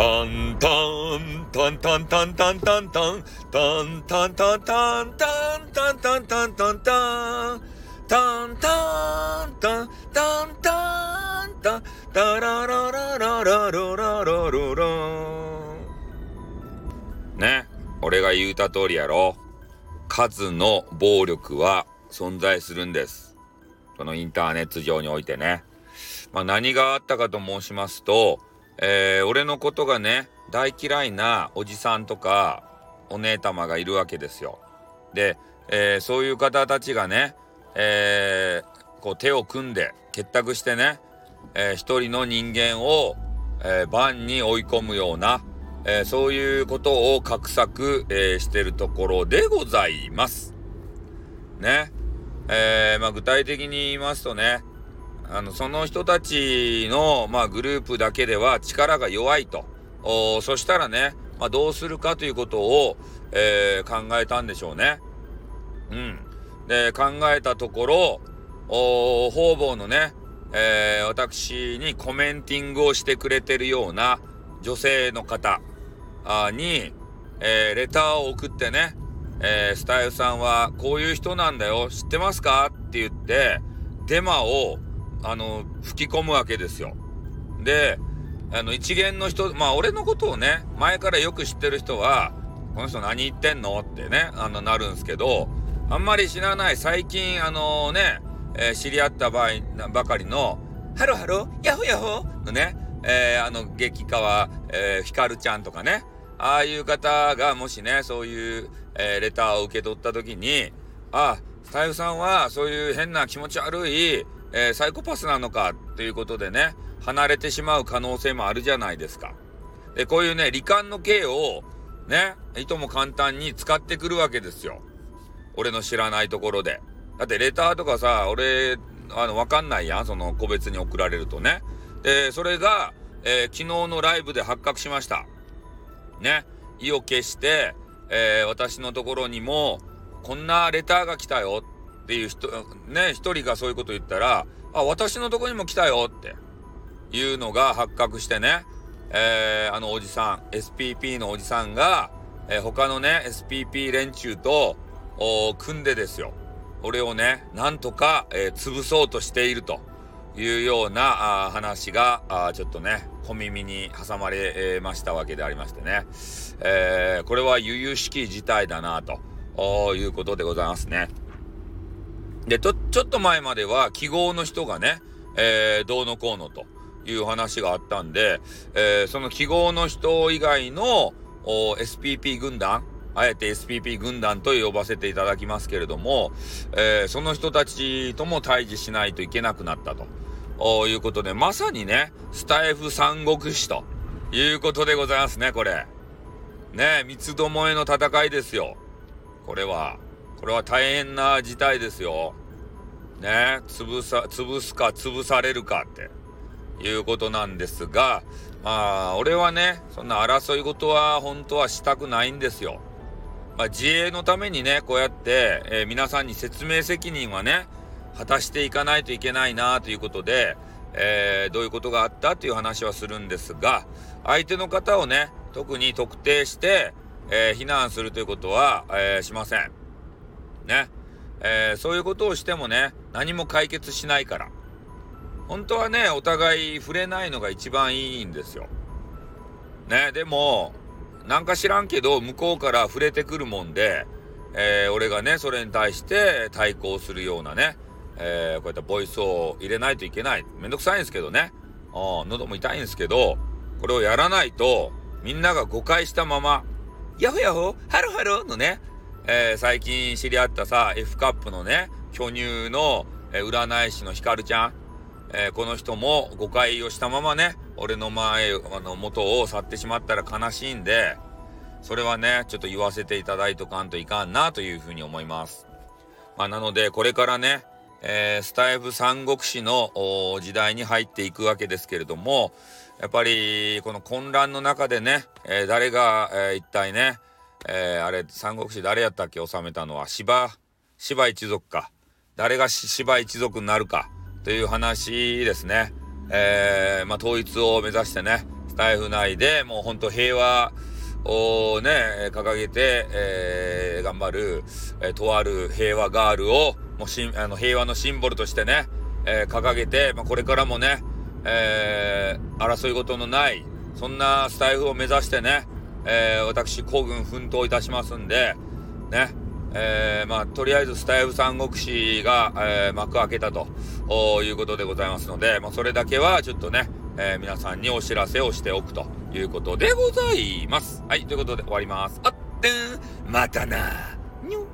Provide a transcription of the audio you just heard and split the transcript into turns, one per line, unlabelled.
タンタン、タンタンタンタンタンタン、タンタンタンタンタンタンタンタンタンタン、タンタンタンタンタンタン、タララララララララララね、俺が言うた通りやろ。数の暴力は存在するんです。このインターネット上においてね。まあ、何があったかと申しますと、えー、俺のことがね、大嫌いなおじさんとか、お姉様がいるわけですよ。で、えー、そういう方たちがね、えー、こう手を組んで結託してね、えー、一人の人間を、えー、番に追い込むような、えー、そういうことを画策、えー、してるところでございます。ね。えー、まあ、具体的に言いますとね、あの、その人たちの、まあ、グループだけでは力が弱いと。おそしたらね、まあ、どうするかということを、えー、考えたんでしょうね。うん。で、考えたところ、お方々のね、えー、私にコメンティングをしてくれてるような女性の方に、えー、レターを送ってね、えー、スタイルさんはこういう人なんだよ、知ってますか？って言って、デマをあの、吹き込むわけですよ。で、あの、一元の人、まあ、俺のことをね、前からよく知ってる人は、この人何言ってんのってね、あの、なるんすけど、あんまり知らない、最近、あのね、えー、知り合った場合、ばかりの、ハロハロヤホヤホのね、えー、あの、激川、えー、ヒカルちゃんとかね、ああいう方が、もしね、そういう、えー、レターを受け取った時に、あ、スタイフさんは、そういう変な気持ち悪い、えー、サイコパスなのかっていうことでね、離れてしまう可能性もあるじゃないですか。で、こういうね、罹患の刑を、ね、いとも簡単に使ってくるわけですよ。俺の知らないところで。だってレターとかさ、俺、あの、わかんないやん。その個別に送られるとね。で、それが、えー、昨日のライブで発覚しました。ね。意を決して、えー、私のところにも、こんなレターが来たよっていう人、ね、一人がそういうこと言ったら、あ、私のとこにも来たよっていうのが発覚してね、えー、あのおじさん、SPP のおじさんが、えー、他のね、SPP 連中と、組んでですよ。俺をね、なんとか、えー、潰そうとしているというようなあ話があ、ちょっとね、小耳に挟まれ、えましたわけでありましてね。えー、これは悠々しき事態だな、ということでございますね。で、ちょ、ちょっと前までは記号の人がね、えー、どうのこうのという話があったんで、えー、その記号の人以外のお SPP 軍団、あえて SPP 軍団と呼ばせていただきますけれども、えー、その人たちとも対峙しないといけなくなったということで、まさにね、スタイフ三国志ということでございますね、これ。ね、三つどもえの戦いですよ。これは。これは大変な事態ですよ。ね、潰さ、潰すか潰されるかっていうことなんですが、まあ、俺はね、そんな争い事は本当はしたくないんですよ。まあ、自衛のためにね、こうやって、えー、皆さんに説明責任はね、果たしていかないといけないなということで、えー、どういうことがあったという話はするんですが、相手の方をね、特に特定して、えー、非難するということは、えー、しません。ね。えー、そういうことをしてもね、何も解決しないから。本当はね、お互い触れないのが一番いいんですよ。ね、でも、なんか知らんけど、向こうから触れてくるもんで、えー、俺がね、それに対して対抗するようなね、えー、こうやってボイスを入れないといけない。めんどくさいんですけどね。喉も痛いんですけど、これをやらないと、みんなが誤解したまま、ヤホヤホハロハロのね、えー、最近知り合ったさ、F カップのね、巨乳の、えー、占い師のヒカルちゃん、えー、この人も誤解をしたままね、俺の前、あの、元を去ってしまったら悲しいんで、それはね、ちょっと言わせていただいとかんといかんなというふうに思います。まあ、なので、これからね、えー、スタイフ三国志の時代に入っていくわけですけれども、やっぱり、この混乱の中でね、えー、誰が、えー、一体ね、えー、あれ、三国志誰やったっけ治めたのは、芝、芝一族か。誰が芝一族になるかという話ですね。えー、まあ、統一を目指してね、スタイフ内でもうほんと平和をね、掲げて、えー、頑張る、えー、とある平和ガールを、もうしあの平和のシンボルとしてね、えー、掲げて、まあ、これからもね、えー、争い事のない、そんなスタイフを目指してね、えー、私、孤軍奮闘いたしますんで、ね、えー、まあ、とりあえずスタイフ三国志が、えー、幕開けたということでございますので、まあ、それだけはちょっとね、え、皆さんにお知らせをしておくということでございます。はい、ということで終わります。あってん、またな。にょ